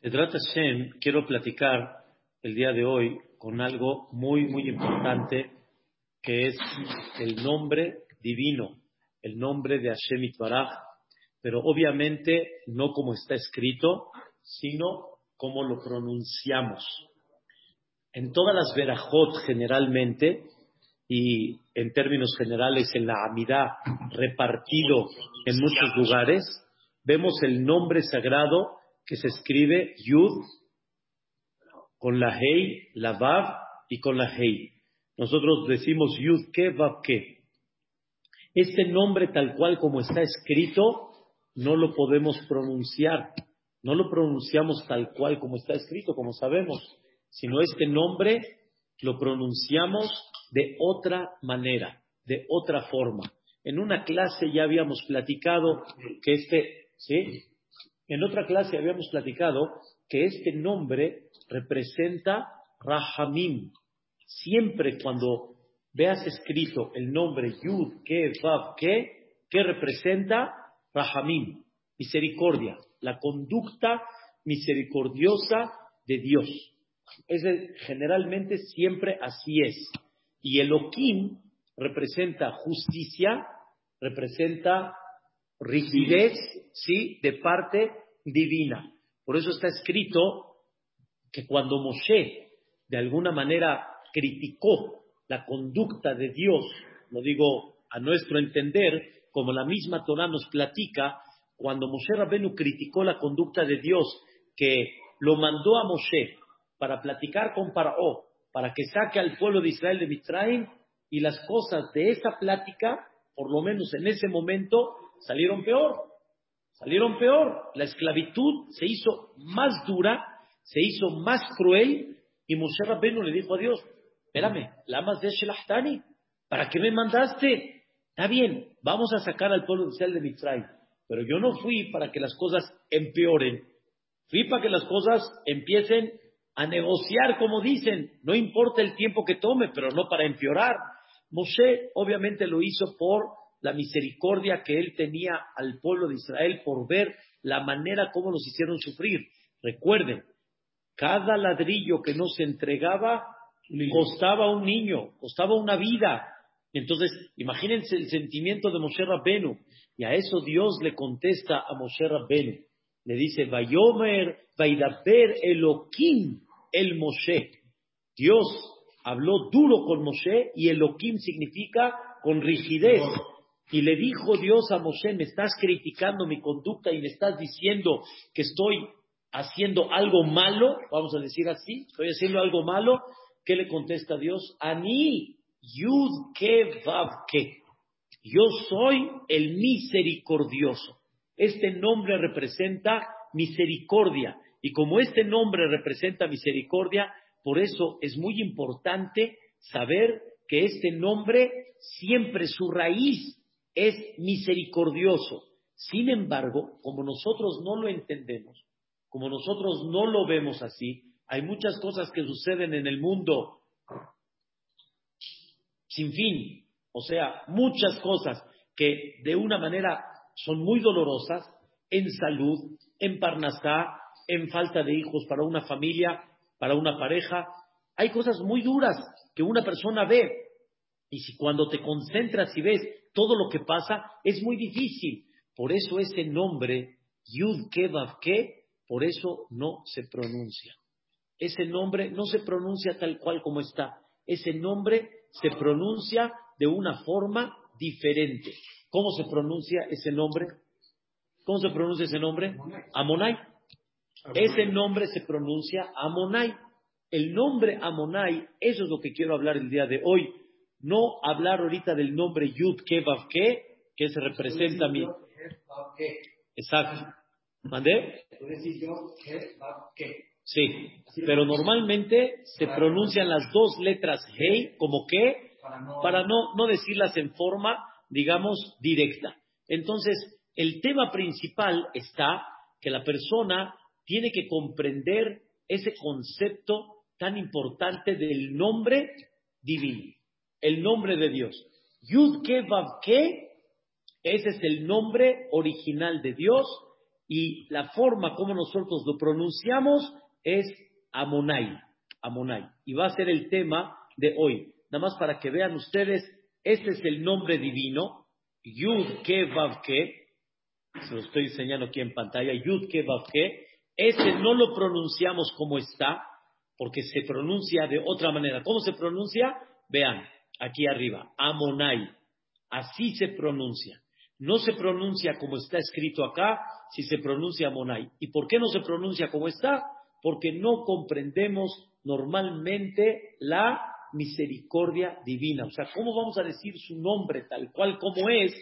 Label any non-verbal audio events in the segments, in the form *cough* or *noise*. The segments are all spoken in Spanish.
Edrat Hashem, quiero platicar el día de hoy con algo muy, muy importante, que es el nombre divino, el nombre de Hashem Itbaraj, pero obviamente no como está escrito, sino como lo pronunciamos. En todas las verajot generalmente, y en términos generales en la Amidá repartido en muchos lugares, vemos el nombre sagrado que se escribe Yud con la Hei, la Vav y con la Hei. Nosotros decimos Yud ke, Vav ke. Este nombre tal cual como está escrito, no lo podemos pronunciar. No lo pronunciamos tal cual como está escrito, como sabemos, sino este nombre lo pronunciamos de otra manera, de otra forma. En una clase ya habíamos platicado que este, ¿sí? En otra clase habíamos platicado que este nombre representa Rahamim. Siempre cuando veas escrito el nombre Yud, Ke, Vav, Ke, ¿qué representa? Rahamim, misericordia, la conducta misericordiosa de Dios. Es generalmente siempre así es. Y Elohim representa justicia, representa rigidez, sí, de parte divina. Por eso está escrito que cuando Moshe de alguna manera criticó la conducta de Dios, lo digo a nuestro entender, como la misma Torah nos platica, cuando Moshe Rabenu criticó la conducta de Dios, que lo mandó a Moshe para platicar con Paró, para que saque al pueblo de Israel de Mitraim, y las cosas de esa plática, por lo menos en ese momento, salieron peor. Salieron peor. La esclavitud se hizo más dura, se hizo más cruel, y Moshe Rabbeinu le dijo a Dios, espérame, lamas de Shelahtani, ¿para qué me mandaste? Está bien, vamos a sacar al pueblo de Israel de Mitzray, pero yo no fui para que las cosas empeoren, fui para que las cosas empiecen a negociar, como dicen, no importa el tiempo que tome, pero no para empeorar. Moshe obviamente lo hizo por la misericordia que él tenía al pueblo de Israel por ver la manera como los hicieron sufrir. Recuerden, cada ladrillo que no se entregaba costaba un niño, costaba una vida. Entonces, imagínense el sentimiento de Moshe Rabbenu. Y a eso Dios le contesta a Moshe Rabbenu. Le dice, Vayomer, Vaidaber Elohim el Moshe. Dios habló duro con Moshe y Elohim significa con rigidez. Y le dijo Dios a Moshe, me estás criticando mi conducta y me estás diciendo que estoy haciendo algo malo, vamos a decir así, estoy haciendo algo malo. ¿Qué le contesta Dios? Ani yud ke vav ke. Yo soy el misericordioso. Este nombre representa misericordia. Y como este nombre representa misericordia, por eso es muy importante saber que este nombre siempre su raíz es misericordioso. Sin embargo, como nosotros no lo entendemos, como nosotros no lo vemos así, hay muchas cosas que suceden en el mundo sin fin, o sea, muchas cosas que de una manera son muy dolorosas en salud, en parnasá, en falta de hijos para una familia, para una pareja. Hay cosas muy duras que una persona ve y si cuando te concentras y ves todo lo que pasa, es muy difícil. Por eso ese nombre, Yud Kevav Ke, por eso no se pronuncia. Ese nombre no se pronuncia tal cual como está. Ese nombre se pronuncia de una forma diferente. ¿Cómo se pronuncia ese nombre? ¿Cómo se pronuncia ese nombre? Amonai. Ese nombre se pronuncia Amonai. El nombre Amonai, eso es lo que quiero hablar el día de hoy. No hablar ahorita del nombre Yud Kevav Ke, que se representa a mí. Exacto. ¿Mandé? Sí, pero normalmente se pronuncian las dos letras Hei como que para no, no decirlas en forma, digamos, directa. Entonces, el tema principal está que la persona tiene que comprender ese concepto tan importante del nombre divino, el nombre de Dios. Yud Ke ese es el nombre original de Dios Y la forma como nosotros lo pronunciamos es Amonai. Amonai. Y va a ser el tema de hoy. Nada más para que vean ustedes, este es el nombre divino, Yud Ke. Se lo estoy enseñando aquí en pantalla. Yud Ke. Ese no lo pronunciamos como está, porque se pronuncia de otra manera. ¿Cómo se pronuncia? Vean, aquí arriba, Amonai. Así se pronuncia. No se pronuncia como está escrito acá, si se pronuncia Amonai. ¿Y por qué no se pronuncia como está? Porque no comprendemos normalmente la misericordia divina. O sea, ¿cómo vamos a decir su nombre tal cual como es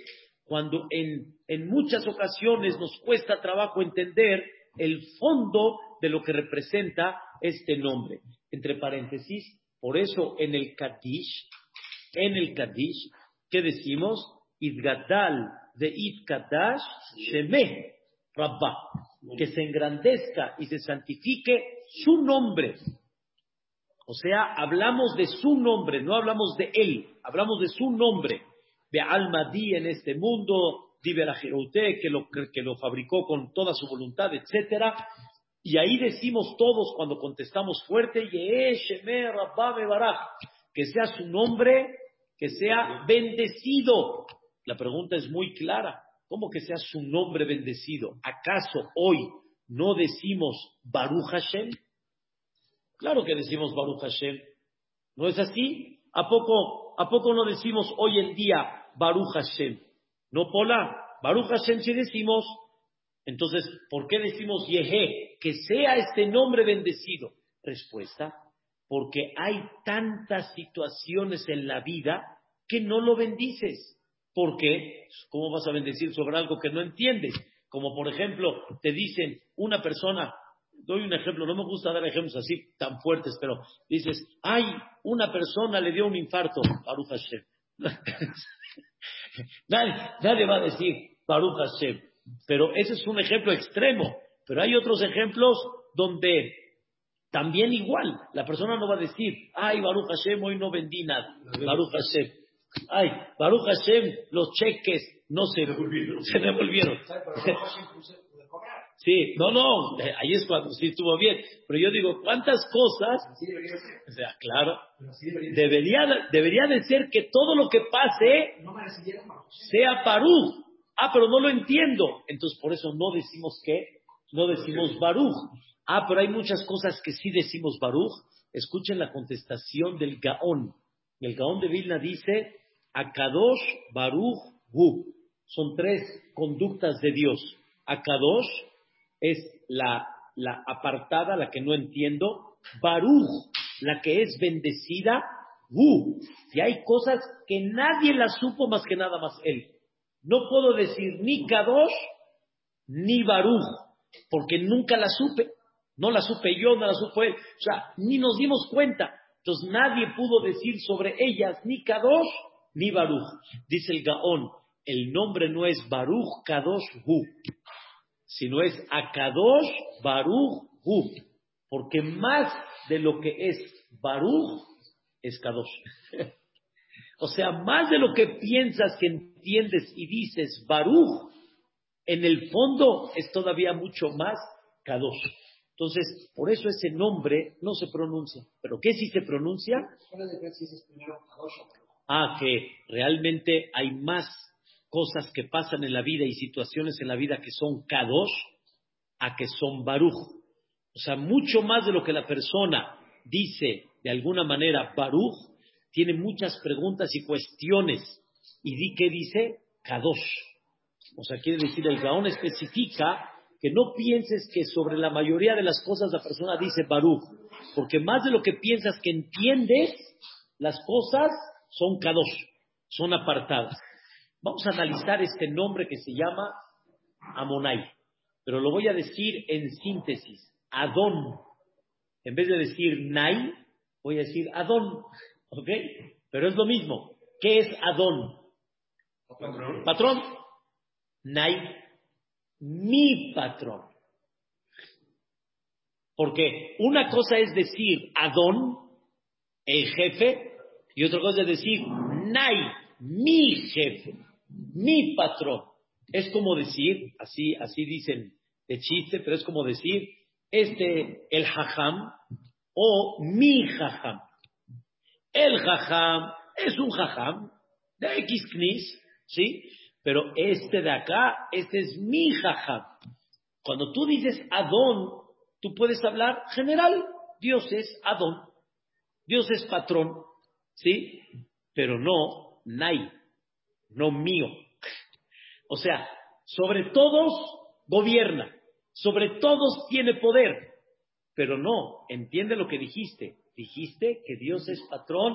cuando en, en muchas ocasiones nos cuesta trabajo entender el fondo de lo que representa este nombre? Entre paréntesis, por eso en el Kadish, en el Kadish, ¿qué decimos? Idgadal de Idkadash Shemeh Rabba. Que se engrandezca y se santifique su nombre. O sea, hablamos de su nombre, no hablamos de él, hablamos de su nombre. De Almadí en este mundo, Diberajerote, que lo, que lo fabricó con toda su voluntad, etcétera. Y ahí decimos todos cuando contestamos fuerte, que sea su nombre, que sea bendecido. La pregunta es muy clara. ¿Cómo que sea su nombre bendecido? ¿Acaso hoy no decimos Baruch Hashem? Claro que decimos Baruch Hashem. ¿No es así? ¿A poco, ¿A poco no decimos hoy en día Baruch Hashem? ¿No, Pola? Baruch Hashem sí decimos. Entonces, ¿por qué decimos Yehe? Que sea este nombre bendecido. Respuesta, porque hay tantas situaciones en la vida que no lo bendices. ¿Por qué? ¿Cómo vas a bendecir sobre algo que no entiendes? Como por ejemplo, te dicen una persona, doy un ejemplo, no me gusta dar ejemplos así tan fuertes, pero dices, ay, una persona le dio un infarto, Baruch Hashem. *laughs* nadie, nadie, va a decir Baruch Hashem, pero ese es un ejemplo extremo, pero hay otros ejemplos donde también igual, la persona no va a decir, ay, Baruch Hashem, hoy no vendí nada, Baruch Hashem. Ay, Baruch Hashem, los cheques no se, se devolvieron. Sí, no, no, ahí es cuando sí estuvo bien. Pero yo digo, ¿cuántas cosas? O sea, claro, debería, debería de ser que todo lo que pase sea Parú. Ah, pero no lo entiendo. Entonces, por eso no decimos que, no decimos Baruch. Ah, pero hay muchas cosas que sí decimos Baruch. Escuchen la contestación del Gaón. El Gaón de Vilna dice, Akadosh Baruch Hu. Son tres conductas de Dios. Akadosh es la, apartada, la que no entiendo. Baruch, la que es bendecida. Hu. Y hay cosas que nadie las supo más que nada más él. No puedo decir ni Kadosh ni Baruch, porque nunca la supe. No la supe yo, no la supo él. O sea, ni nos dimos cuenta. Entonces nadie pudo decir sobre ellas ni Kadosh ni Baruch. Dice el Gaón, el nombre no es Baruch Kadosh Hu, sino es Akadosh Baruch Hu, porque más de lo que es Baruch es Kadosh. *laughs* o sea, más de lo que piensas que entiendes y dices Baruch, en el fondo es todavía mucho más Kadosh. Entonces, por eso ese nombre no se pronuncia. ¿Pero qué si se pronuncia? Ah, que realmente hay más cosas que pasan en la vida y situaciones en la vida que son Kadosh a que son Baruch. O sea, mucho más de lo que la persona dice de alguna manera Baruch, tiene muchas preguntas y cuestiones. ¿Y di qué dice? Kadosh. O sea, quiere decir, el Gaón especifica que no pienses que sobre la mayoría de las cosas la persona dice Baruch, porque más de lo que piensas que entiendes, las cosas son Kadosh, son apartadas. Vamos a analizar este nombre que se llama Amonai, pero lo voy a decir en síntesis. Adón. En vez de decir Nai, voy a decir Adón. ¿Ok? Pero es lo mismo. ¿Qué es Adón? Patrón. Patrón. Nai. Mi patrón. Porque una cosa es decir Adón, el jefe, y otra cosa es decir Nai, mi jefe mi patrón. Es como decir, así, así dicen de chiste, pero es como decir, este, el jajam o mi jajam. El jajam es un jajam de X knis, ¿sí? Pero este de acá, este es mi jajam. Cuando tú dices Adón, tú puedes hablar general. Dios es Adón. Dios es patrón, ¿sí? Pero no Nai, no mío. O sea, sobre todos gobierna, sobre todos tiene poder, pero no, entiende lo que dijiste. Dijiste que Dios es patrón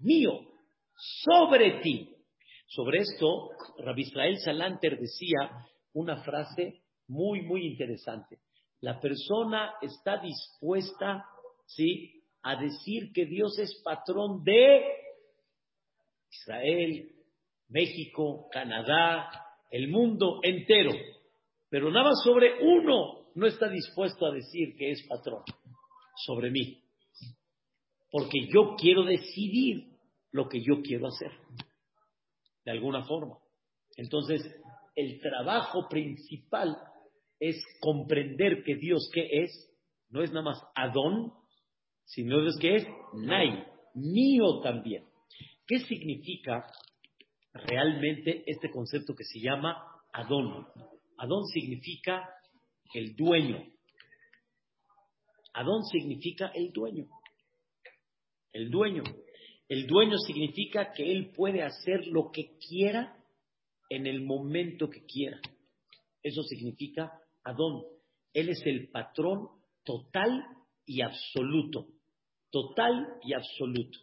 mío, sobre ti. Sobre esto, Rabbi Israel Salanter decía una frase muy, muy interesante. La persona está dispuesta, ¿sí?, a decir que Dios es patrón de Israel, México, Canadá, el mundo entero. Pero nada más sobre uno no está dispuesto a decir que es patrón, sobre mí. Porque yo quiero decidir lo que yo quiero hacer, de alguna forma. Entonces, el trabajo principal es comprender que Dios qué es, no es nada más Adón, sino es que es Nai, mío también. ¿Qué significa realmente este concepto que se llama Adón? Adón significa el dueño. Adón significa el dueño. El dueño. El dueño significa que él puede hacer lo que quiera en el momento que quiera. Eso significa Adón. Él es el patrón total y absoluto. Total y absoluto.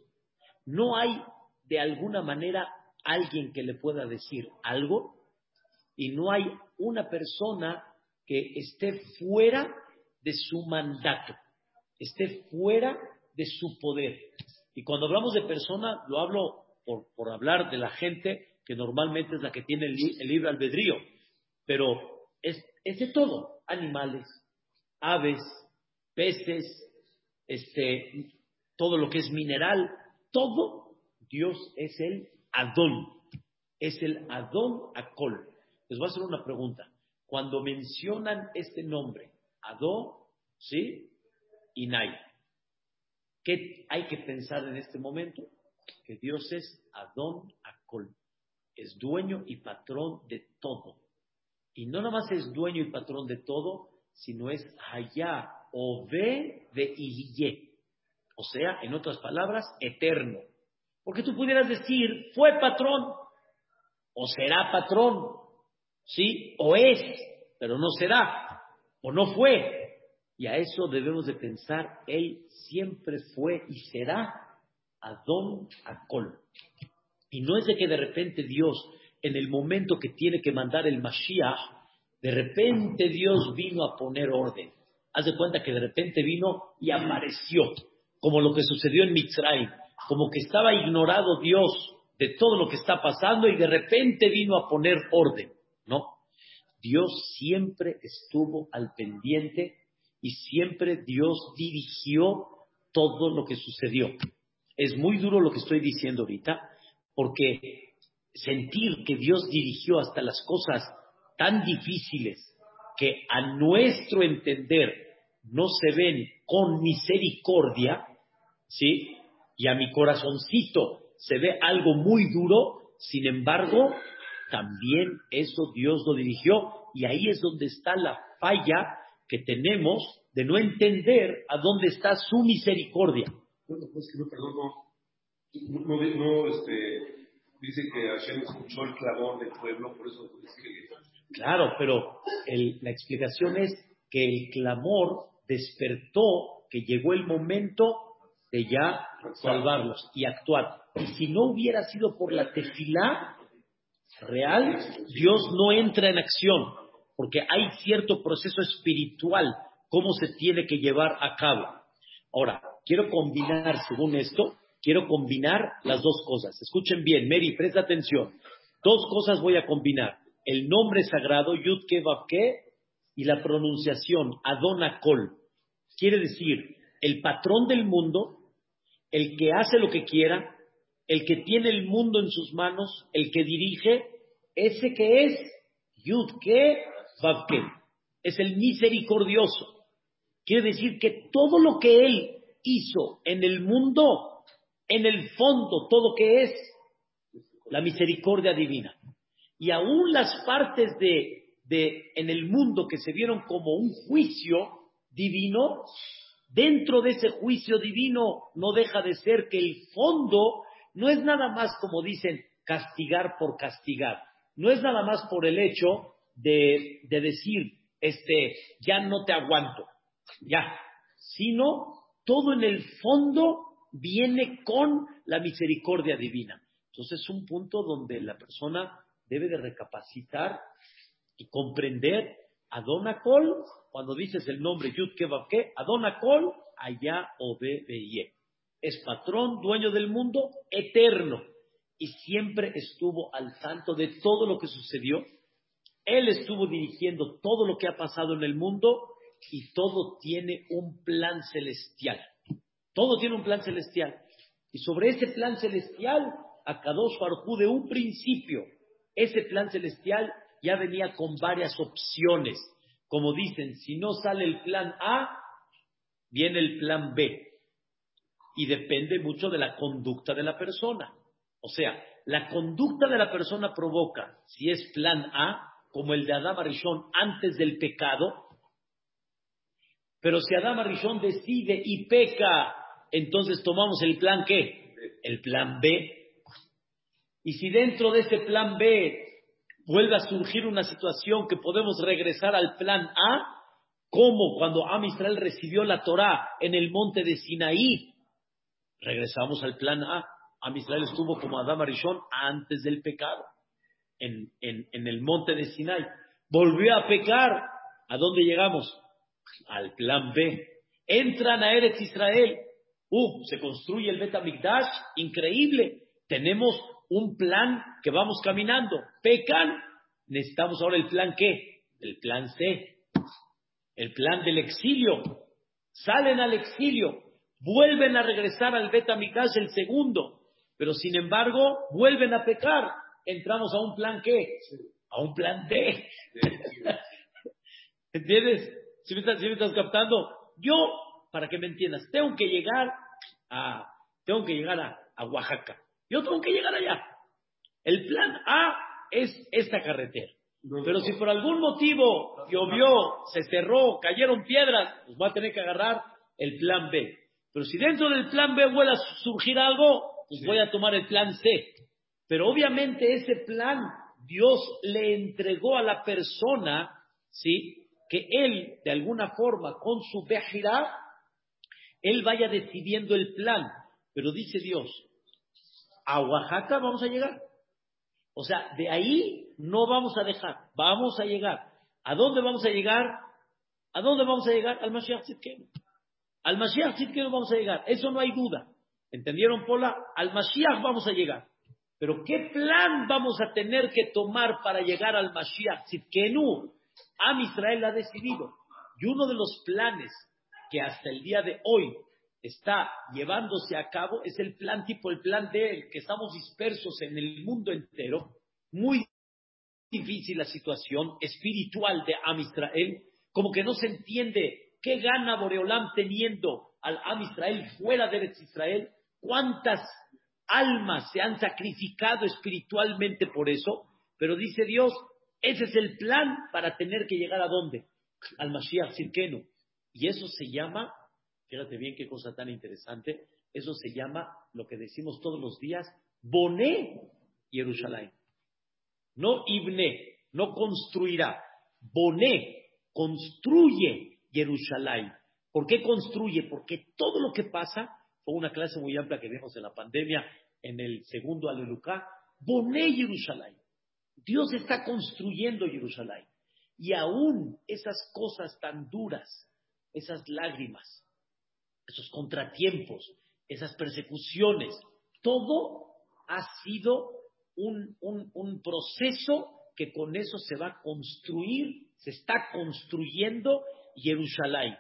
No hay de alguna manera alguien que le pueda decir algo y no hay una persona que esté fuera de su mandato, esté fuera de su poder. Y cuando hablamos de persona, lo hablo por, hablar de la gente que normalmente es la que tiene el, el libre albedrío, pero es, es de todo, animales, aves, peces, este, todo lo que es mineral, todo Dios es el Adón, es el Adón Acol. Les voy a hacer una pregunta. Cuando mencionan este nombre, Adón, ¿sí? Y Nai, ¿qué hay que pensar en este momento? Que Dios es Adón Acol, es dueño y patrón de todo. Y no nada más es dueño y patrón de todo, sino es Hayá o ve de Iliye. O sea, en otras palabras, eterno. Porque tú pudieras decir, fue patrón, o será patrón, ¿sí? O es, pero no será, o no fue. Y a eso debemos de pensar, Él siempre fue y será Adón Acol. Y no es de que de repente Dios en el momento que tiene que mandar el Mashiach, de repente Dios vino a poner orden. Haz de cuenta que de repente vino y apareció, como lo que sucedió en Mitzrayim, como que estaba ignorado Dios de todo lo que está pasando y de repente vino a poner orden. No, Dios siempre estuvo al pendiente y siempre Dios dirigió todo lo que sucedió. Es muy duro lo que estoy diciendo ahorita, porque sentir que Dios dirigió hasta las cosas tan difíciles que a nuestro entender no se ven con misericordia, ¿sí? Y a mi corazoncito se ve algo muy duro, sin embargo, también eso Dios lo dirigió y ahí es donde está la falla que tenemos de no entender a dónde está su misericordia. Bueno, pues que no, perdón, no, no, no, este, dice que Hashem escuchó el clamor del pueblo, por eso es que... Claro, pero la explicación es que el clamor despertó que llegó el momento de ya salvarlos y actuar. Y si no hubiera sido por la tefilá real, Dios no entra en acción, porque hay cierto proceso espiritual, cómo se tiene que llevar a cabo. Ahora, quiero combinar, según esto, quiero combinar las dos cosas. Escuchen bien, Mary, presta atención. Dos cosas voy a combinar. El nombre sagrado, Yud Ke y la pronunciación Adonakol. Quiere decir, el patrón del mundo, el que hace lo que quiera, el que tiene el mundo en sus manos, el que dirige, ese que es Yud Ke es el misericordioso. Quiere decir que todo lo que Él hizo en el mundo, en el fondo, todo que es la misericordia divina. Y aún las partes de, de en el mundo que se vieron como un juicio divino, dentro de ese juicio divino no deja de ser que el fondo no es nada más como dicen castigar por castigar, no es nada más por el hecho de, de decir, este, ya no te aguanto, ya, sino todo en el fondo viene con la misericordia divina. Entonces es un punto donde la persona debe de recapacitar y comprender Adonacol, cuando dices el nombre Yud Kebabke, Adonacol, allá obeye. Es patrón, dueño del mundo, eterno. Y siempre estuvo al tanto de todo lo que sucedió. Él estuvo dirigiendo todo lo que ha pasado en el mundo y todo tiene un plan celestial. Todo tiene un plan celestial. Y sobre ese plan celestial, a Kadosh Baruj de un principio, ese plan celestial ya venía con varias opciones. Como dicen, si no sale el plan A, viene el plan B. Y depende mucho de la conducta de la persona. O sea, la conducta de la persona provoca, si es plan A, como el de Adam Arishon antes del pecado, pero si Adam Arishon decide y peca, entonces tomamos el plan qué? El plan B. Y si dentro de ese plan B vuelve a surgir una situación que podemos regresar al plan A, como cuando Am Israel recibió la Torá en el monte de Sinaí, regresamos al plan A. Am Israel estuvo como Adam Arishon antes del pecado, en, el monte de Sinai. Volvió a pecar. ¿A dónde llegamos? Al plan B. Entran a Eretz Israel. Uh, se construye el Bet increíble. Tenemos un plan que vamos caminando. Pecan, necesitamos ahora el plan qué? El plan C. El plan del exilio. Salen al exilio, vuelven a regresar al Bet el segundo, pero sin embargo vuelven a pecar. Entramos a un plan qué? A un plan D. *laughs* ¿Entiendes? Si me, estás, captando, yo, para que me entiendas, tengo que llegar a, tengo que llegar a, Oaxaca. Yo tengo que llegar allá. El plan A es esta carretera. Pero si por algún motivo llovió, se cerró, cayeron piedras, pues va a tener que agarrar el plan B. Pero si dentro del plan B vuelve a surgir algo, pues voy a tomar el plan C. Pero obviamente ese plan Dios le entregó a la persona, ¿sí? que él, de alguna forma, con su vejidad, él vaya decidiendo el plan. Pero dice Dios, a Oaxaca vamos a llegar. O sea, de ahí no vamos a dejar, vamos a llegar. ¿A dónde vamos a llegar? ¿A dónde vamos a llegar? Al Mashiach Tzidkenu. Al Mashiach Tzidkenu vamos a llegar, eso no hay duda. ¿Entendieron, Pola? Al Mashiach vamos a llegar. Pero ¿qué plan vamos a tener que tomar para llegar al Mashiach Tzidkenu? Am Israel ha decidido. Y uno de los planes que hasta el día de hoy está llevándose a cabo es el plan tipo el plan de él, que estamos dispersos en el mundo entero, muy difícil la situación espiritual de Am Israel, como que no se entiende qué gana Boreolam teniendo al Am Israel fuera de Israel, cuántas almas se han sacrificado espiritualmente por eso, pero dice Dios, ese es el plan para tener que llegar a dónde? Al Mashiach Sirkenu. Y eso se llama, fíjate bien qué cosa tan interesante, eso se llama lo que decimos todos los días, Boné Jerusalén. No Ibne, no construirá. Boné, construye Jerusalén. ¿Por qué construye? Porque todo lo que pasa, fue una clase muy amplia que vimos en la pandemia, en el segundo Alelucá, Boné Jerusalén. Dios está construyendo Jerusalén. Y aún esas cosas tan duras, esas lágrimas, esos contratiempos, esas persecuciones, todo ha sido un, un, proceso que con eso se va a construir, se está construyendo Jerusalén.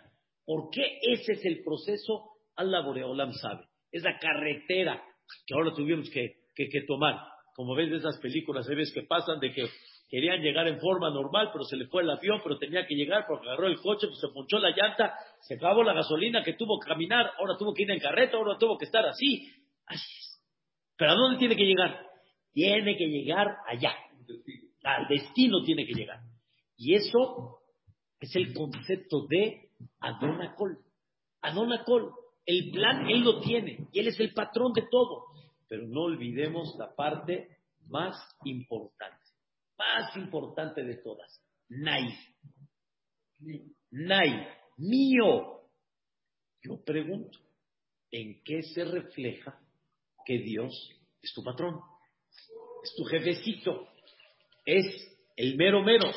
¿Por qué ese es el proceso? Allah Boreolam sabe. Es la carretera que ahora tuvimos que, que tomar. como ves de esas películas, ves que pasan de que querían llegar en forma normal, pero se le fue el avión, pero tenía que llegar porque agarró el coche, pues se ponchó la llanta, se acabó la gasolina, que tuvo que caminar, ahora tuvo que ir en carreta, ahora tuvo que estar así. Así es. Pero ¿a dónde tiene que llegar? Tiene que llegar allá. Al destino tiene que llegar. Y eso es el concepto de Adonacol. Adonacol. El plan él lo tiene y él es el patrón de todo. Pero no olvidemos la parte más importante, más importante de todas. Nai. Nai, mío. Yo pregunto, ¿en qué se refleja que Dios es tu patrón? Es tu jefecito. Es el mero mero.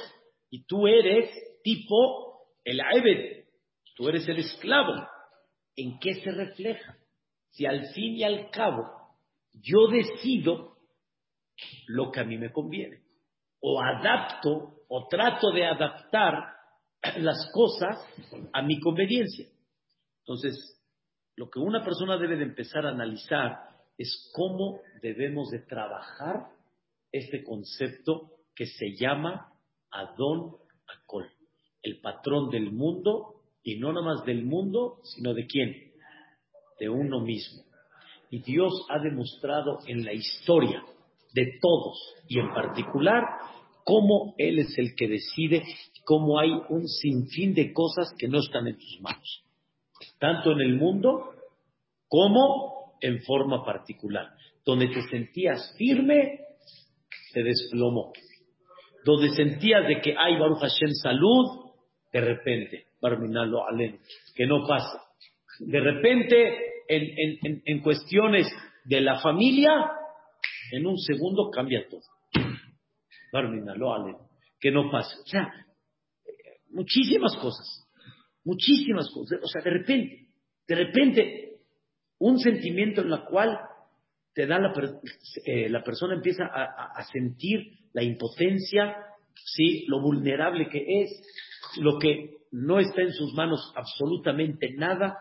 Y tú eres tipo el Aebed. Tú eres el esclavo. ¿En qué se refleja? Si al fin y al cabo yo decido lo que a mí me conviene, o adapto o trato de adaptar *clears throat* las cosas a mi conveniencia. Entonces, lo que una persona debe de empezar a analizar es cómo debemos de trabajar este concepto que se llama Adón Acol, el patrón del mundo y no nada más del mundo, sino de quién? De uno mismo. Y Dios ha demostrado en la historia de todos y en particular cómo Él es el que decide, cómo hay un sinfín de cosas que no están en tus manos, tanto en el mundo como en forma particular. Donde te sentías firme, se desplomó. Donde sentías de que hay Baruch Hashem salud, de repente que no pase. De repente, en, cuestiones de la familia, en un segundo cambia todo. que no pase. O sea, muchísimas cosas, muchísimas cosas. O sea, de repente, de repente, un sentimiento en la cual te da la, eh, la persona empieza a, a, sentir la impotencia, sí, lo vulnerable que es, lo que no está en sus manos absolutamente nada,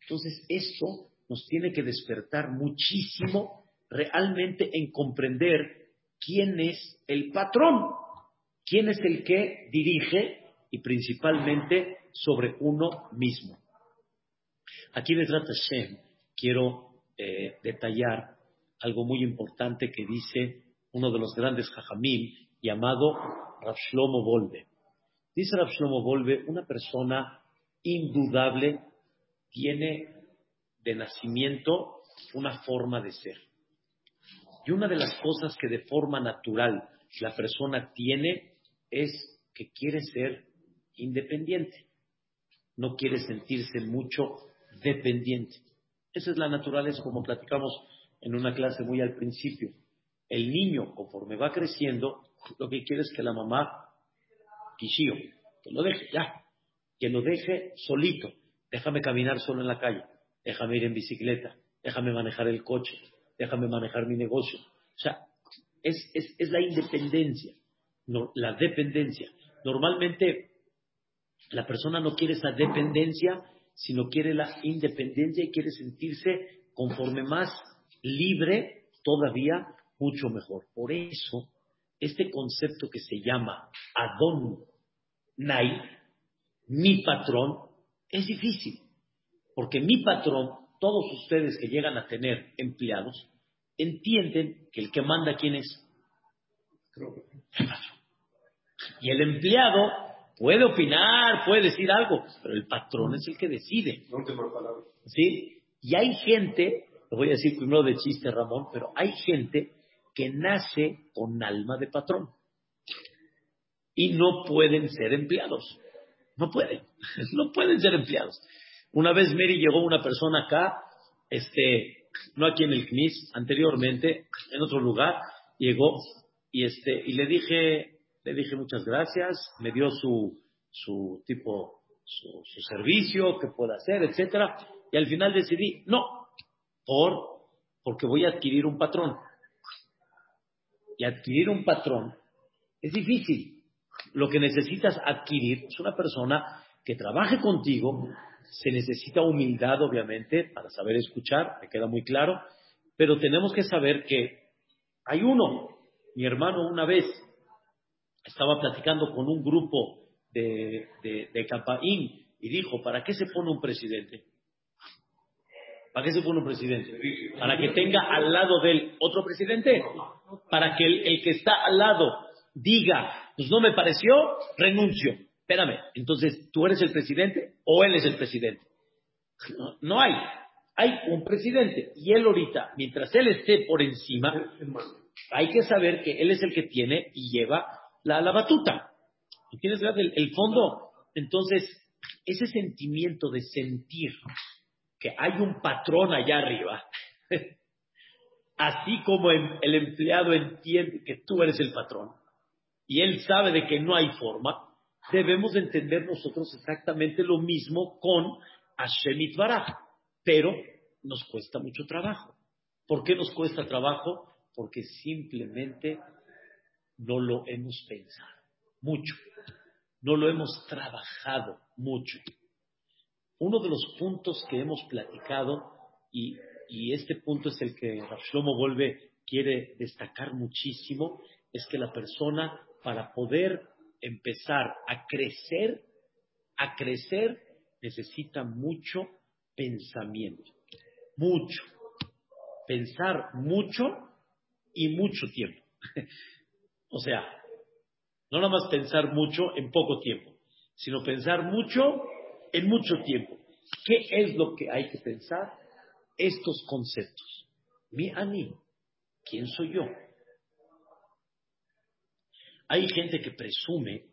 entonces esto nos tiene que despertar muchísimo realmente en comprender quién es el patrón, quién es el que dirige y principalmente sobre uno mismo. Aquí de Hashem quiero eh, detallar algo muy importante que dice uno de los grandes jajamim llamado Rav Shlomo Volve. Dice Rav Volve, una persona indudable tiene de nacimiento una forma de ser. Y una de las cosas que de forma natural la persona tiene es que quiere ser independiente. No quiere sentirse mucho dependiente. Esa es la naturaleza, como platicamos en una clase muy al principio. El niño, conforme va creciendo, lo que quiere es que la mamá Kishio, que lo deje, ya, que lo deje solito. Déjame caminar solo en la calle, déjame ir en bicicleta, déjame manejar el coche, déjame manejar mi negocio. O sea, es, es, la independencia, no, la dependencia. Normalmente la persona no quiere esa dependencia, sino quiere la independencia y quiere sentirse conforme más libre, todavía mucho mejor. Por eso este concepto que se llama Adon Nai, mi patrón, es difícil. Porque mi patrón, todos ustedes que llegan a tener empleados, entienden que el que manda quién es. Y el empleado puede opinar, puede decir algo, pero el patrón es el que decide. ¿Sí? Y hay gente, lo voy a decir primero de chiste, Ramón, pero hay gente que nace con alma de patrón. Y no pueden ser empleados. No pueden. *laughs* No pueden ser empleados. Una vez Mary llegó una persona acá, este, no aquí en el CNIS, anteriormente, en otro lugar, llegó y este, y le dije, le dije muchas gracias, me dio su, su tipo, su, su servicio, que pueda hacer, etcétera, y al final decidí, no, por, porque voy a adquirir un patrón y adquirir un patrón es difícil. Lo que necesitas adquirir es una persona que trabaje contigo. Se necesita humildad, obviamente, para saber escuchar, me queda muy claro, pero tenemos que saber que Hay uno. Mi hermano una vez estaba platicando con un grupo de, de, de y dijo, ¿para qué se pone un presidente? ¿Para qué se pone un presidente? ¿Para que tenga al lado de él otro presidente? Para que el, que está al lado diga, pues no me pareció, renuncio. Espérame, entonces, ¿tú eres el presidente o él es el presidente? No, hay. Hay un presidente y él ahorita, mientras él esté por encima, hay que saber que él es el que tiene y lleva la, la batuta. ¿Tienes el, el fondo? Entonces, ese sentimiento de sentir que hay un patrón allá arriba, así como el empleado entiende que tú eres el patrón y él sabe de que no hay forma, debemos entender nosotros exactamente lo mismo con Hashem Itbaraj, pero nos cuesta mucho trabajo. ¿Por qué nos cuesta trabajo? Porque simplemente no lo hemos pensado mucho, no lo hemos trabajado mucho. Uno de los puntos que hemos platicado, y, este punto es el que Shlomo Volve quiere destacar muchísimo, es que la persona, para poder empezar a crecer, a crecer, necesita mucho pensamiento. Mucho. Pensar mucho y mucho tiempo. *laughs* o sea, no nada más pensar mucho en poco tiempo, sino pensar mucho en mucho tiempo. ¿Qué es lo que hay que pensar? Estos conceptos. Mi ani, ¿quién soy yo? Hay gente que presume,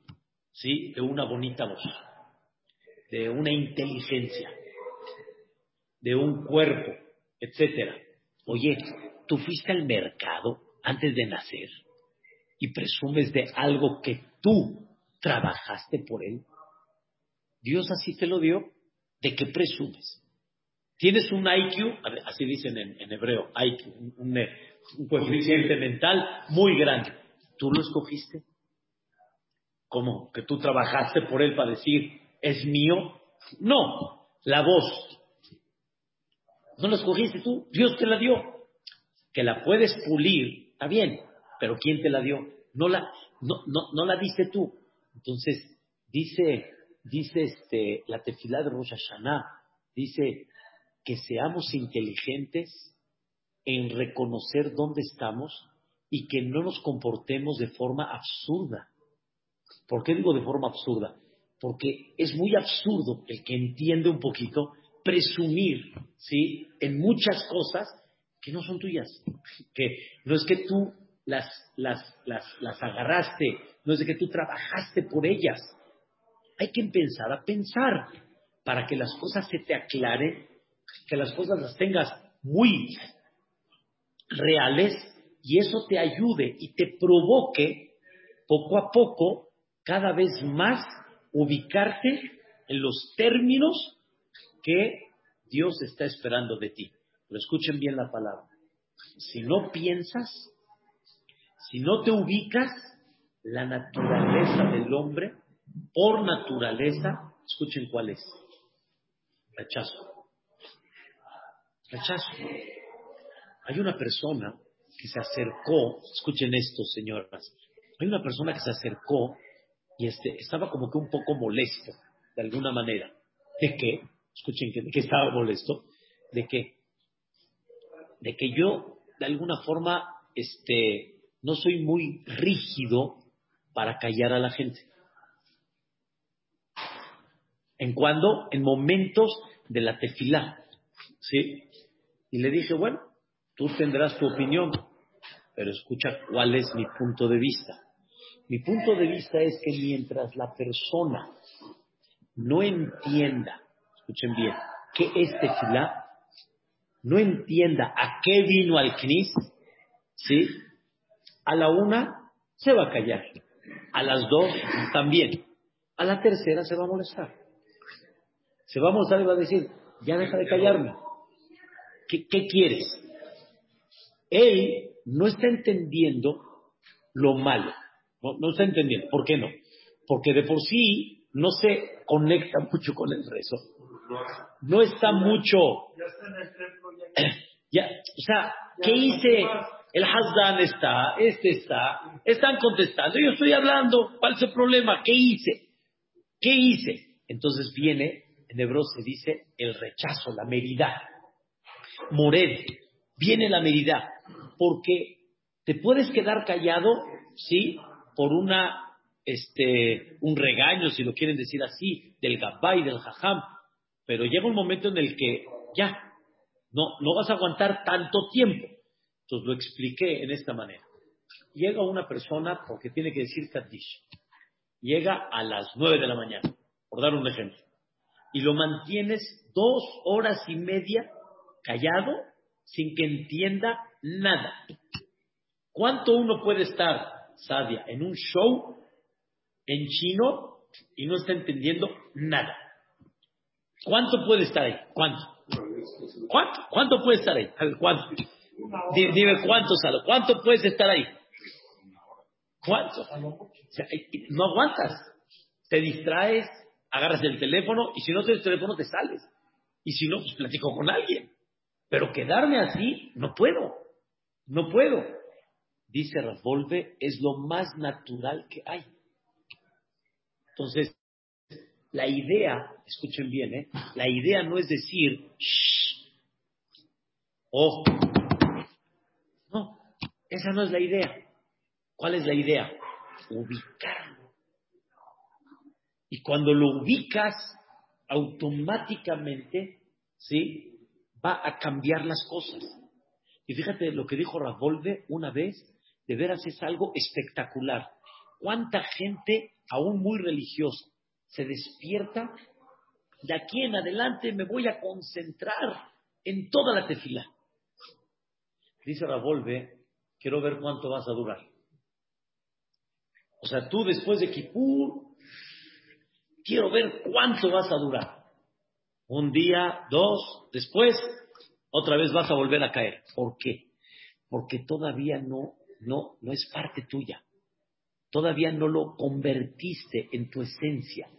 ¿sí?, de una bonita voz, de una inteligencia, de un cuerpo, etcétera. Oye, ¿tú fuiste al mercado antes de nacer y presumes de algo que tú trabajaste por él? Dios así te lo dio, ¿de qué presumes? Tienes un IQ, así dicen en, hebreo, IQ, un, coeficiente mental muy grande. ¿Tú lo escogiste? ¿Cómo? ¿Que tú trabajaste por él para decir, es mío? No, la voz. No la escogiste tú, Dios te la dio. Que la puedes pulir, está bien, pero ¿quién te la dio? No la, no, no, no la diste tú. Entonces, dice dice este, la tefilá de Rosh Hashanah, dice que seamos inteligentes en reconocer dónde estamos y que no nos comportemos de forma absurda. ¿Por qué digo de forma absurda? Porque es muy absurdo el que entiende un poquito presumir, ¿sí? En muchas cosas que no son tuyas. Que no es que tú las, las, las, las agarraste, no es de que tú trabajaste por ellas hay que empezar a pensar para que las cosas se te aclaren, que las cosas las tengas muy reales y eso te ayude y te provoque poco a poco cada vez más ubicarte en los términos que Dios está esperando de ti. Pero escuchen bien la palabra. Si no piensas, si no te ubicas, la naturaleza del hombre por naturaleza, escuchen cuál es. Rechazo. Rechazo. Hay una persona que se acercó, escuchen esto, señoras. Hay una persona que se acercó y este, estaba como que un poco molesto, de alguna manera. ¿De qué? Escuchen de qué estaba molesto. ¿De qué? De que yo, de alguna forma, este, no soy muy rígido para callar a la gente. ¿En cuándo? En momentos de la tefilá. ¿Sí? Y le dije, bueno, tú tendrás tu opinión, pero escucha cuál es mi punto de vista. Mi punto de vista es que mientras la persona no entienda, escuchen bien, qué es tefilá, no entienda a qué vino al knis, ¿sí? A la una se va a callar, a las dos también, a la tercera se va a molestar se va a mostrar y va a decir, ya deja de callarme. ¿Qué, quieres? Él no está entendiendo lo malo. No, está entendiendo. ¿Por qué no? Porque de por sí no se conecta mucho con el rezo. No está mucho. *clears throat* Ya, o sea, ¿qué hice? el Hazdan está, este está, están contestando, yo estoy hablando, ¿cuál es el problema? ¿Qué hice? ¿Qué hice? Entonces viene, en hebreo se dice el rechazo, la meridad. Mored, viene la meridad, porque te puedes quedar callado, ¿sí? Por una, este, un regaño, si lo quieren decir así, del y del Jajam, pero llega un momento en el que ya, no, no vas a aguantar tanto tiempo. Entonces lo expliqué en esta manera. Llega una persona porque tiene que decir Kaddish. Llega a las nueve de la mañana, por dar un ejemplo. Y lo mantienes dos horas y media callado sin que entienda nada. ¿Cuánto uno puede estar, Sadia, en un show en chino y no está entendiendo nada? ¿Cuánto puede estar ahí? ¿Cuánto? ¿Cuánto? ¿Cuánto puede estar ahí? ¿cuánto? Dime cuánto, Salo. ¿Cuánto puedes estar ahí? ¿Cuánto? No aguantas. Te distraes, agarras el teléfono y si no tienes teléfono te sales. Y si no, pues platico con alguien. Pero quedarme así, no puedo. No puedo. Dice Ravolve, es lo más natural que hay. Entonces, la idea, escuchen bien, ¿eh? la idea no es decir, shh, oh, no, esa no es la idea. ¿Cuál es la idea? Ubicarlo. Y cuando lo ubicas, automáticamente, ¿sí? Va a cambiar las cosas. Y fíjate lo que dijo Ravolve una vez, de veras es algo espectacular. ¿Cuánta gente, aún muy religiosa, se despierta, de aquí en adelante me voy a concentrar en toda la tefila. Dice Ravolve, quiero ver cuánto vas a durar. O sea, tú después de Kippur, quiero ver cuánto vas a durar. Un día, dos, después, otra vez vas a volver a caer. ¿Por qué? Porque todavía no, no, no es parte tuya. Todavía no lo convertiste en tu esencia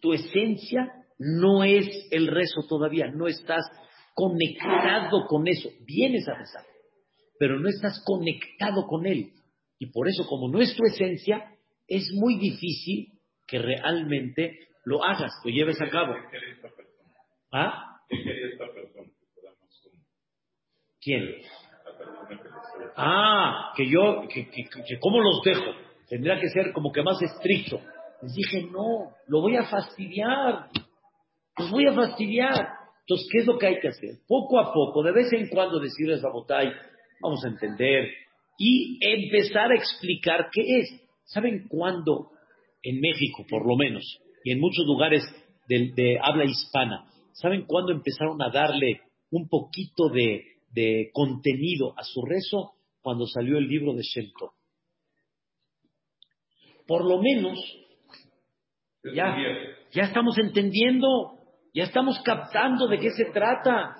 tu esencia no es el rezo todavía, no estás conectado con eso. Vienes a rezar, pero no estás conectado con él. Y por eso, como no es tu esencia, es muy difícil que realmente lo hagas, lo lleves a cabo. ¿Ah? ¿Quién? Ah, que yo, que, que, que, ¿cómo los dejo? Tendría que ser como que más estricto. Les dije, no, lo voy a fastidiar. Los voy a fastidiar. Entonces, ¿qué es lo que hay que hacer? Poco a poco, de vez en cuando decirles a Botay, vamos a entender, y empezar a explicar qué es. ¿Saben cuándo? En México, por lo menos, y en muchos lugares de, habla hispana, ¿saben cuándo empezaron a darle un poquito de, de contenido a su rezo? Cuando salió el libro de Shemto. Por lo menos ya, ya estamos entendiendo, ya estamos captando de qué se trata,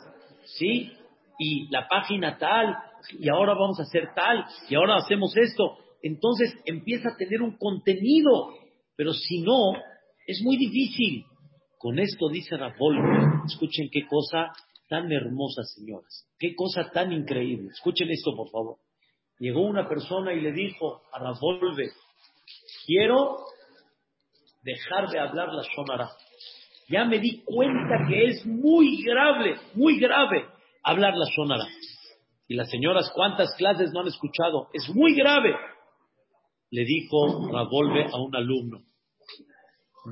¿sí? Y la página tal, y ahora vamos a hacer tal, y ahora hacemos esto. Entonces empieza a tener un contenido, pero si no, es muy difícil. Con esto dice Rafael, escuchen qué cosa tan hermosa, señoras, qué cosa tan increíble. Escuchen esto, por favor. Llegó una persona y le dijo a Rafael, quiero dejar de hablar la Shonara. Ya me di cuenta que es muy grave, muy grave hablar la Shonara. Y las señoras, ¿cuántas clases no han escuchado? Es muy grave. Le dijo Ravolve a un alumno,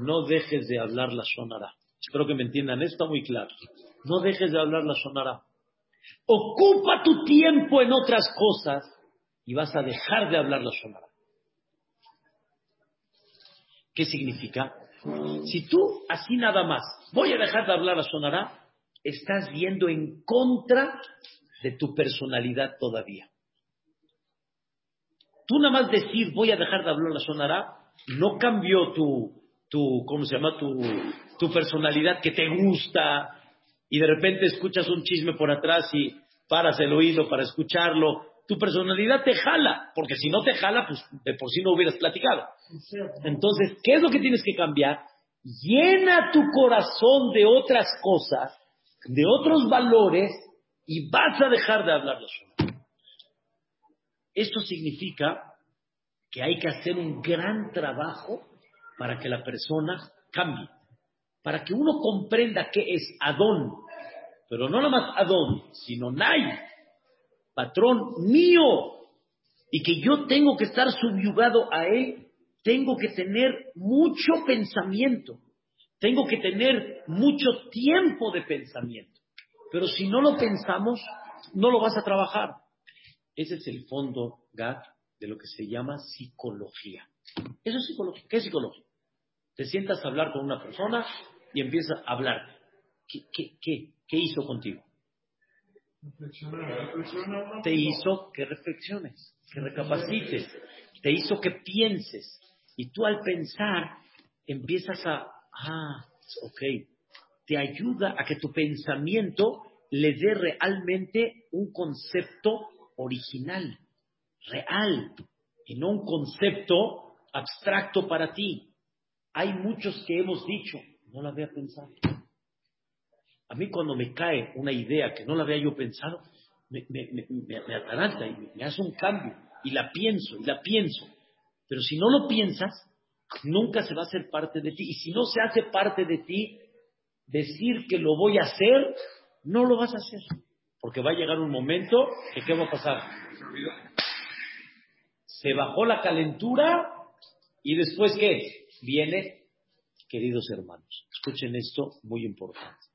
no dejes de hablar la Shonara. Espero que me entiendan, está muy claro. No dejes de hablar la Shonara. Ocupa tu tiempo en otras cosas y vas a dejar de hablar la Shonara. ¿Qué significa? Si tú así nada más voy a dejar de hablar a Sonará, estás yendo en contra de tu personalidad todavía. Tú nada más decir voy a dejar de hablar a Sonará no cambió tu, tu ¿cómo se llama? Tu, tu personalidad que te gusta y de repente escuchas un chisme por atrás y paras el oído para escucharlo tu personalidad te jala, porque si no te jala, pues de por sí no hubieras platicado. Entonces, ¿qué es lo que tienes que cambiar? Llena tu corazón de otras cosas, de otros valores, y vas a dejar de hablar de. Esto significa que hay que hacer un gran trabajo para que la persona cambie, para que uno comprenda qué es Adón, pero no nada más Adón, sino Nay, patrón mío, y que yo tengo que estar subyugado a él, tengo que tener mucho pensamiento, tengo que tener mucho tiempo de pensamiento. Pero si no lo pensamos, no lo vas a trabajar. Ese es el fondo, Gad, de lo que se llama psicología. Eso es psicología. ¿Qué es psicología? Te sientas a hablar con una persona y empiezas a hablar. ¿Qué, qué, qué, qué hizo contigo? Te hizo que reflexiones, que recapacites, te hizo que pienses. Y tú al pensar empiezas a, ah, ok, te ayuda a que tu pensamiento le dé realmente un concepto original, real, y no un concepto abstracto para ti. Hay muchos que hemos dicho, no la había pensado. A mí cuando me cae una idea que no la había yo pensado, me, me, ataranta y me hace un cambio y la pienso y la pienso. Pero si no lo piensas, nunca se va a hacer parte de ti. Y si no se hace parte de ti, decir que lo voy a hacer, no lo vas a hacer. Porque va a llegar un momento que ¿qué va a pasar? Se bajó la calentura y después ¿qué? Viene, queridos hermanos, escuchen esto muy importante.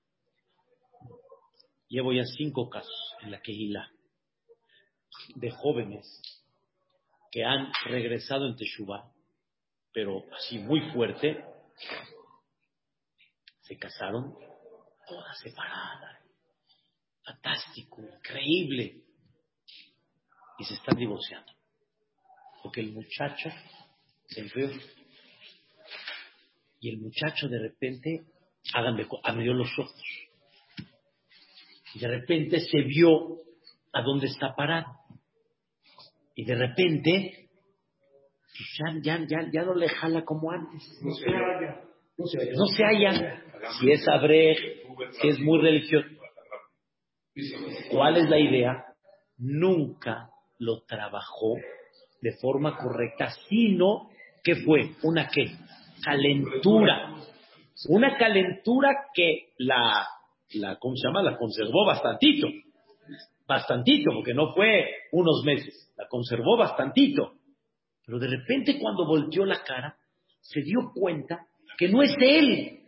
Llevo ya cinco casos en la Kehila de jóvenes que han regresado en Teshuvah, pero así muy fuerte, se casaron todas separadas. Fantástico, increíble. Y se están divorciando. Porque el muchacho se enfrió. Y el muchacho de repente, háganme, abrió los ojos y de repente se vio a dónde está parado. Y de repente, pues ya, ya, ya, no le jala como antes. No se halla. No se halla. Si es abre, si es muy religioso. ¿Cuál es la idea? Nunca lo trabajó de forma correcta, sino que fue una qué? Calentura. Una calentura que la la, ¿cómo se llama? La conservó bastantito. Bastantito, porque no fue unos meses. La conservó bastantito. Pero de repente cuando volteó la cara, se dio cuenta que no es él.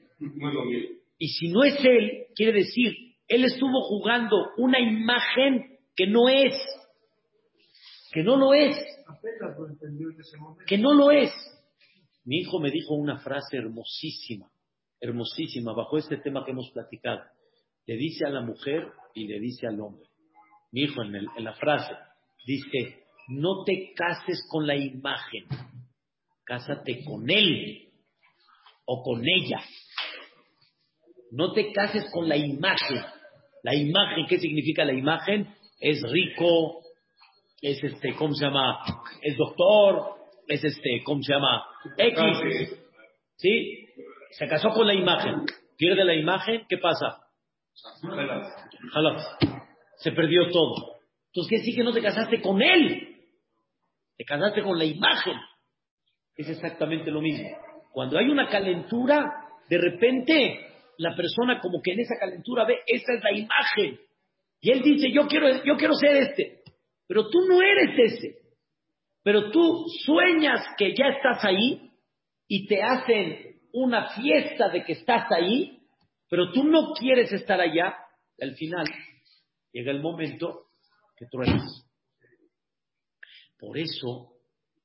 Y si no es él, quiere decir, él estuvo jugando una imagen que no es. Que no lo es. Que no lo es. Mi hijo me dijo una frase hermosísima, hermosísima, bajo este tema que hemos platicado le dice a la mujer y le dice al hombre. Mi hijo en, la frase dice, no te cases con la imagen, cásate con él o con ella. No te cases con la imagen. La imagen, ¿qué significa la imagen? Es rico, es este, ¿cómo se llama? Es doctor, es este, ¿cómo se llama? X. ¿Sí? Se casó con la imagen. Pierde la imagen, ¿qué pasa? Se perdió todo. Entonces, ¿qué sí que no te casaste con él? Te casaste con la imagen. Es exactamente lo mismo. Cuando hay una calentura, de repente la persona como que en esa calentura ve, esta es la imagen. Y él dice, yo quiero, yo quiero ser este. Pero tú no eres ese. Pero tú sueñas que ya estás ahí y te hacen una fiesta de que estás ahí pero tú no quieres estar allá, al final llega el momento que truenas. Por eso,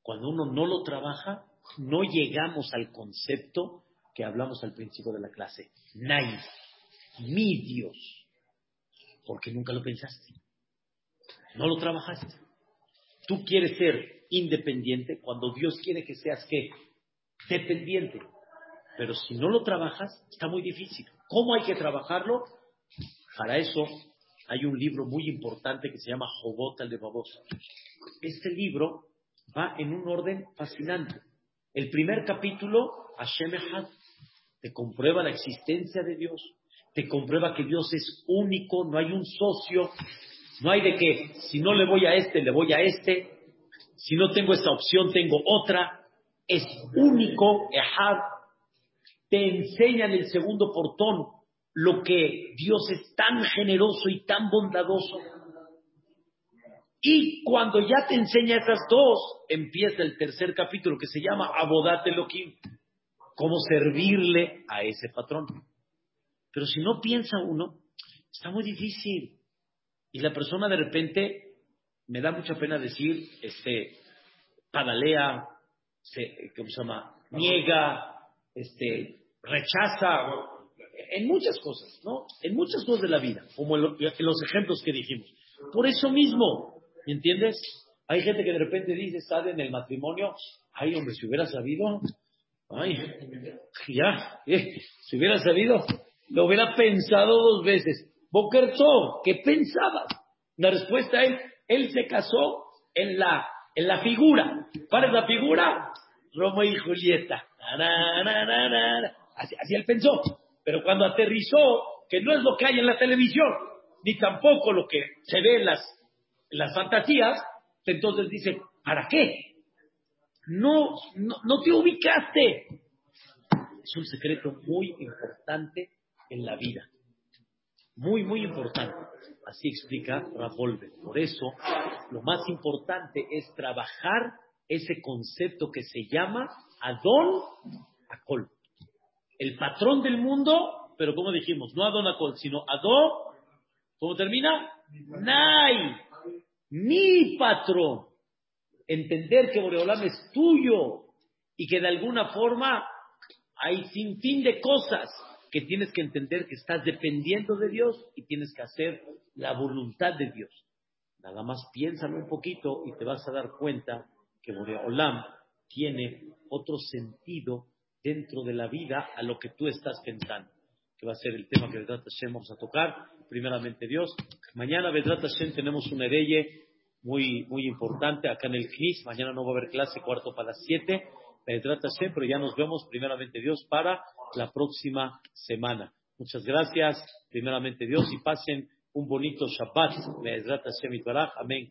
cuando uno no lo trabaja, no llegamos al concepto que hablamos al principio de la clase. Nai, mi Dios. Porque nunca lo pensaste. No lo trabajaste. Tú quieres ser independiente cuando Dios quiere que seas qué? Dependiente. Pero si no lo trabajas, está muy difícil. ¿Cómo hay que trabajarlo? Para eso hay un libro muy importante que se llama Jobot al de Babos. Este libro va en un orden fascinante. El primer capítulo, Hashem Echad, te comprueba la existencia de Dios, te comprueba que Dios es único, no hay un socio, no hay de que si no le voy a este, le voy a este. Si no tengo esta opción, tengo otra. Es único, Ehad. Te enseña en el segundo portón lo que Dios es tan generoso y tan bondadoso. Y cuando ya te enseña esas dos, empieza el tercer capítulo que se llama Abodat Elohim. Cómo servirle a ese patrón. Pero si no piensa uno, está muy difícil. Y la persona de repente, me da mucha pena decir, este, padalea, se, ¿cómo se llama? Niega, este, rechaza, en muchas cosas, ¿no? En muchas cosas de la vida, como en, los ejemplos que dijimos. Por eso mismo, ¿me entiendes? Hay gente que de repente dice, está en el matrimonio, ay, hombre, si hubiera sabido, ay, ya, eh, si hubiera sabido, lo hubiera pensado dos veces. Boker ¿qué pensabas? La respuesta es, él se casó en la, en la figura. ¿Cuál es la figura? Romeo y Julieta. Así, así él pensó. Pero cuando aterrizó, que no es lo que hay en la televisión, ni tampoco lo que se ve en las, las fantasías, entonces dice, ¿para qué? No, no, no te ubicaste. Es un secreto muy importante en la vida. Muy, muy importante. Así explica Ravolve. Por eso, lo más importante es trabajar ese concepto que se llama Adón Acol. El patrón del mundo, pero como dijimos, no Adón Acol, sino Adón, ¿cómo termina? Nai, mi patrón. Entender que Boreolam es tuyo y que de alguna forma hay sin fin de cosas que tienes que entender que estás dependiendo de Dios y tienes que hacer la voluntad de Dios. Nada más piénsalo un poquito y te vas a dar cuenta que Boreolam tiene otro sentido dentro de la vida a lo que tú estás pensando, que va a ser el tema que Vedrat Hashem vamos a tocar, primeramente Dios. Mañana Vedrat Hashem tenemos un hereye muy, muy importante acá en el CNIS, mañana no va a haber clase, cuarto para las siete, Vedrat Hashem, pero ya nos vemos primeramente Dios para la próxima semana. Muchas gracias, primeramente Dios, y pasen un bonito Shabbat. Amén.